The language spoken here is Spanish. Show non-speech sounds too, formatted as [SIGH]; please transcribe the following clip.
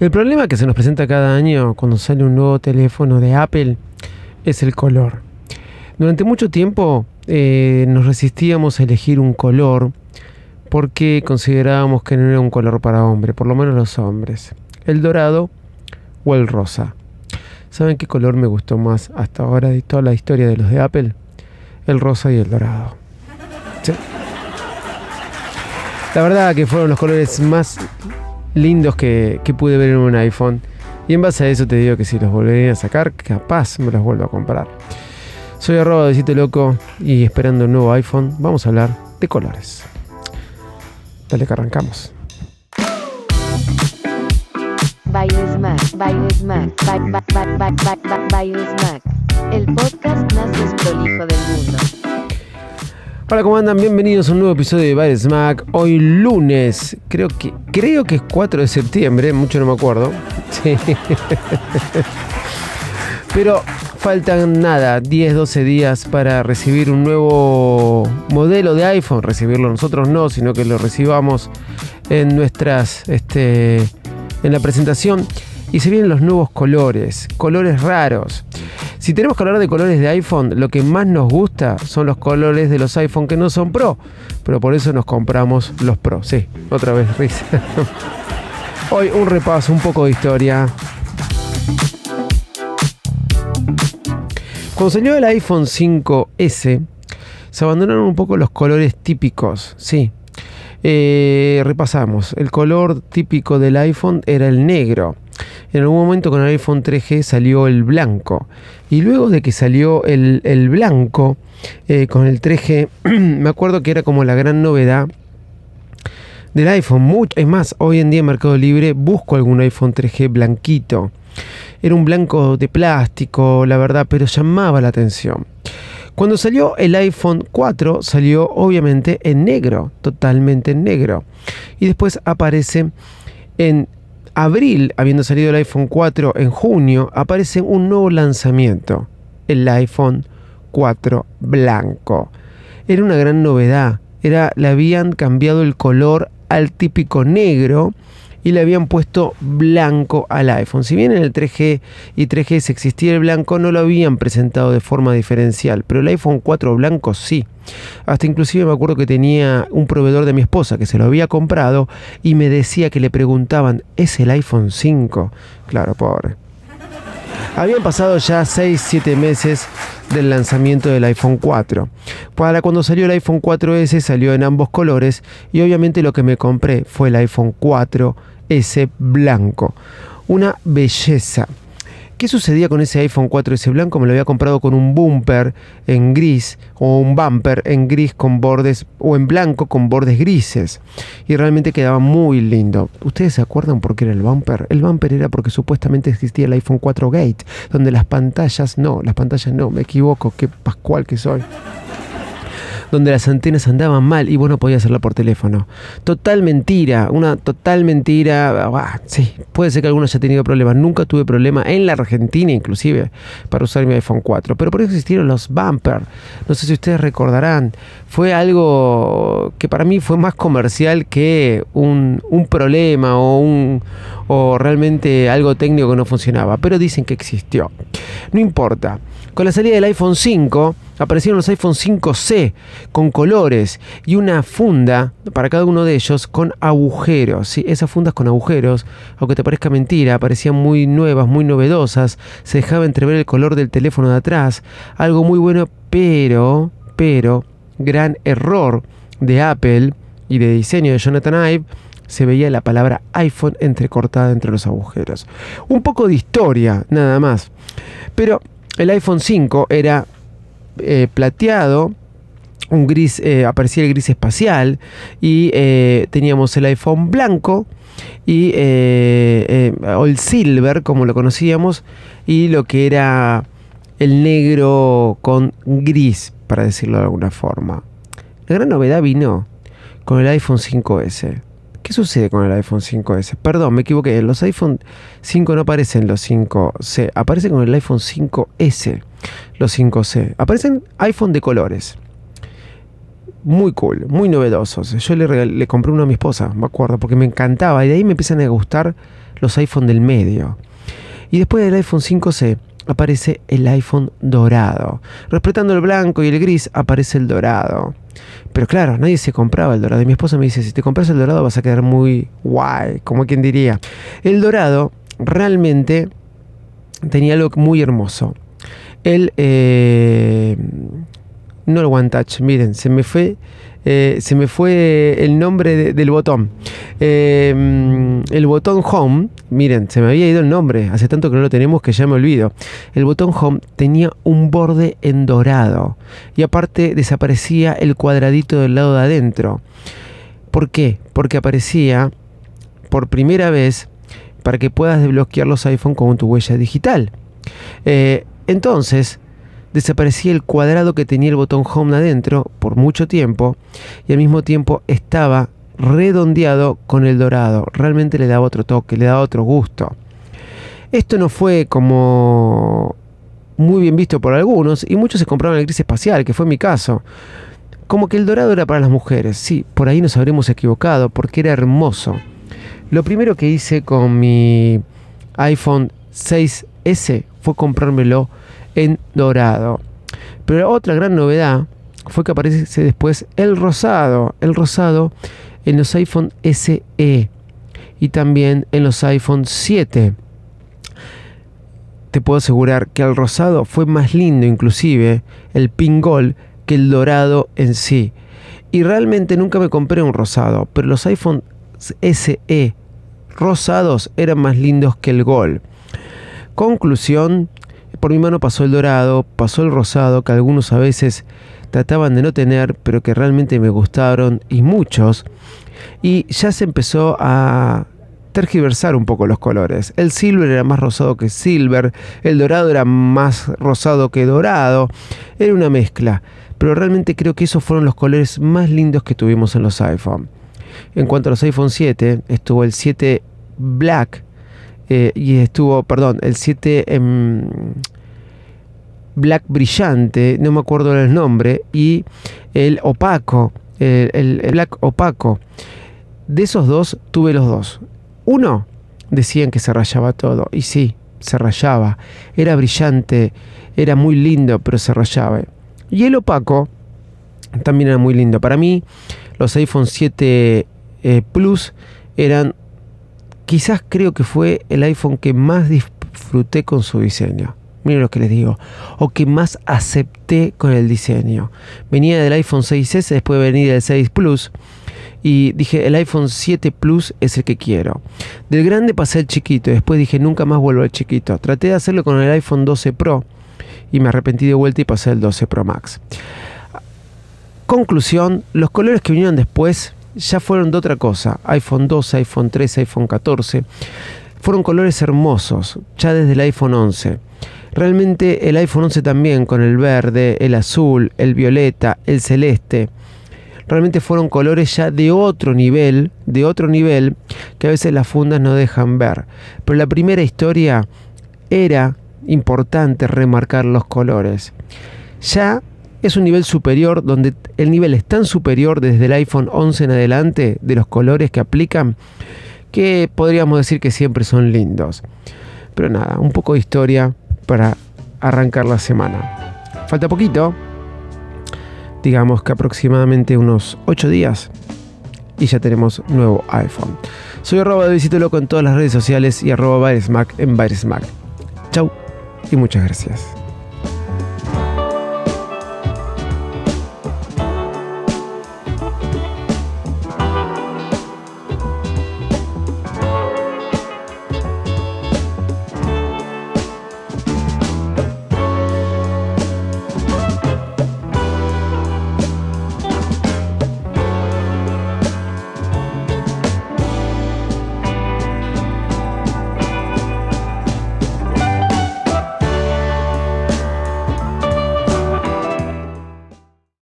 El problema que se nos presenta cada año cuando sale un nuevo teléfono de Apple es el color. Durante mucho tiempo eh, nos resistíamos a elegir un color porque considerábamos que no era un color para hombre, por lo menos los hombres. El dorado o el rosa. ¿Saben qué color me gustó más hasta ahora de toda la historia de los de Apple? El rosa y el dorado. La verdad que fueron los colores más lindos que, pude ver en un iPhone. Y en base a eso te digo que si los volvería a sacar, capaz me los vuelvo a comprar. Soy arroba de Loco y esperando un nuevo iPhone, vamos a hablar de colores. Dale que arrancamos. el podcast más del mundo. Hola, ¿cómo andan? Bienvenidos a un nuevo episodio de Baile Smack. Hoy lunes, creo que, creo que es 4 de septiembre, mucho no me acuerdo. [LAUGHS] Pero faltan nada, 10, 12 días para recibir un nuevo modelo de iPhone. Recibirlo nosotros no, sino que lo recibamos en nuestras, este, en la presentación. Y se vienen los nuevos colores, colores raros. Si tenemos que hablar de colores de iPhone, lo que más nos gusta son los colores de los iPhone que no son Pro. Pero por eso nos compramos los Pro. Sí, otra vez [LAUGHS] risa. Hoy un repaso, un poco de historia. Cuando salió el iPhone 5S, se abandonaron un poco los colores típicos. Sí, eh, repasamos. El color típico del iPhone era el negro. En algún momento con el iPhone 3G salió el blanco. Y luego de que salió el, blanco eh, con el 3G, [CLEARS THROAT] me acuerdo que era como la gran novedad del iPhone. Mucho, es más, hoy en día en Mercado Libre busco algún iPhone 3G blanquito. Era un blanco de plástico, la verdad, pero llamaba la atención. Cuando salió el iPhone 4 salió obviamente en negro, totalmente en negro. Y después aparece en abril, habiendo salido el iPhone 4 en junio, aparece un nuevo lanzamiento, el iPhone 4 blanco. Era una gran novedad, era, le habían cambiado el color al típico negro y le habían puesto blanco al iPhone. Si bien en el 3G y 3GS existía el blanco, no lo habían presentado de forma diferencial, pero el iPhone 4 blanco sí. Hasta inclusive me acuerdo que tenía un proveedor de mi esposa que se lo había comprado y me decía que le preguntaban, ¿es el iPhone 5? Claro, pobre. Habían pasado ya 6-7 meses del lanzamiento del iPhone 4. Para cuando salió el iPhone 4S salió en ambos colores y obviamente lo que me compré fue el iPhone 4 ese blanco. Una belleza. ¿Qué sucedía con ese iPhone 4S blanco? Me lo había comprado con un bumper en gris o un bumper en gris con bordes o en blanco con bordes grises. Y realmente quedaba muy lindo. ¿Ustedes se acuerdan por qué era el bumper? El bumper era porque supuestamente existía el iPhone 4 Gate, donde las pantallas no, las pantallas no, me equivoco, qué pascual que soy donde las antenas andaban mal y vos no podías hacerla por teléfono. Total mentira, una total mentira. Ah, sí, puede ser que alguno haya tenido problemas. Nunca tuve problema en la Argentina, inclusive, para usar mi iPhone 4. Pero por eso existieron los bumper. No sé si ustedes recordarán. Fue algo que para mí fue más comercial que un, un problema o, un, o realmente algo técnico que no funcionaba. Pero dicen que existió. No importa. Con la salida del iPhone 5 aparecieron los iPhone 5C con colores y una funda para cada uno de ellos con agujeros. ¿sí? Esas fundas con agujeros, aunque te parezca mentira, parecían muy nuevas, muy novedosas. Se dejaba entrever el color del teléfono de atrás. Algo muy bueno, pero, pero, gran error de Apple y de diseño de Jonathan Ive se veía la palabra iPhone entrecortada entre los agujeros. Un poco de historia, nada más. Pero el iPhone 5 era eh, plateado, un gris, eh, aparecía el gris espacial y eh, teníamos el iPhone blanco y o el silver como lo conocíamos y lo que era el negro con gris para decirlo de alguna forma. La gran novedad vino con el iPhone 5S. ¿Qué sucede con el iPhone 5S? Perdón, me equivoqué. Los iPhone 5 no aparecen los 5C, aparecen con el iPhone 5S, los 5C. Aparecen iPhone de colores. Muy cool, muy novedosos. Yo le, compré uno a mi esposa, me acuerdo, porque me encantaba y de ahí me empiezan a gustar los iPhone del medio. Y después del iPhone 5C aparece el iPhone dorado. Respetando el blanco y el gris, aparece el dorado. Pero claro, nadie se compraba el dorado. Y mi esposa me dice, si te compras el dorado vas a quedar muy guay, como quien diría. El dorado realmente tenía algo muy hermoso. El, eh, no el One Touch, miren, se me fue eh, se me fue el nombre del botón. Eh, el botón Home, miren, se me había ido el nombre, hace tanto que no lo tenemos que ya me olvido. El botón Home tenía un borde en dorado y aparte desaparecía el cuadradito del lado de adentro. ¿Por qué? Porque aparecía por primera vez para que puedas desbloquear los iPhone con tu huella digital. Eh, entonces, desaparecía el cuadrado que tenía el botón Home adentro por mucho tiempo y al mismo tiempo estaba redondeado con el dorado. Realmente le daba otro toque, le daba otro gusto. Esto no fue como muy bien visto por algunos y muchos se compraron el gris espacial, que fue mi caso. Como que el dorado era para las mujeres. Sí, por ahí nos habremos equivocado porque era hermoso. Lo primero que hice con mi iPhone 6S fue comprármelo en dorado. Pero otra gran novedad fue que aparece después el rosado, el rosado en los iPhone SE y también en los iPhone 7. Te puedo asegurar que el rosado fue más lindo inclusive el pingol que el dorado en sí. Y realmente nunca me compré un rosado, pero los iPhone SE rosados eran más lindos que el Gol. Conclusión, por mi mano pasó el dorado, pasó el rosado, que algunos a veces trataban de no tener, pero que realmente me gustaron, y muchos. Y ya se empezó a tergiversar un poco los colores. El silver era más rosado que silver, el dorado era más rosado que dorado, era una mezcla. Pero realmente creo que esos fueron los colores más lindos que tuvimos en los iPhone. En cuanto a los iPhone 7, estuvo el 7 Black eh, y estuvo, perdón, el 7 Black Brillante, no me acuerdo el nombre, y el Opaco, el, Black Opaco. De esos dos tuve los dos. Uno decían que se rayaba todo, y sí, se rayaba. Era brillante, era muy lindo, pero se rayaba. Y el opaco también era muy lindo. Para mí, los iPhone 7 eh, Plus eran, quizás creo que fue el iPhone que más disfruté con su diseño miren lo que les digo, o que más acepté con el diseño. Venía del iPhone 6S, después venía del 6 Plus, y dije, el iPhone 7 Plus es el que quiero. Del grande pasé al chiquito, después dije, nunca más vuelvo al chiquito. Traté de hacerlo con el iPhone 12 Pro, y me arrepentí de vuelta y pasé al 12 Pro Max. Conclusión, los colores que vinieron después ya fueron de otra cosa. iPhone 12, iPhone 13, iPhone 14. Fueron colores hermosos, ya desde el iPhone 11. Realmente el iPhone 11 también, con el verde, el azul, el violeta, el celeste, realmente fueron colores ya de otro nivel, de otro nivel, que a veces las fundas no dejan ver. Pero la primera historia era importante remarcar los colores. Ya es un nivel superior donde el nivel es tan superior desde el iPhone 11 en adelante de los colores que aplican que podríamos decir que siempre son lindos. Pero nada, un poco de historia para arrancar la semana. Falta poquito, digamos que aproximadamente unos 8 días y ya tenemos nuevo iPhone. Soy arroba de Visito Loco en todas las redes sociales y arroba Baresmack en Baresmack. Chau y muchas gracias.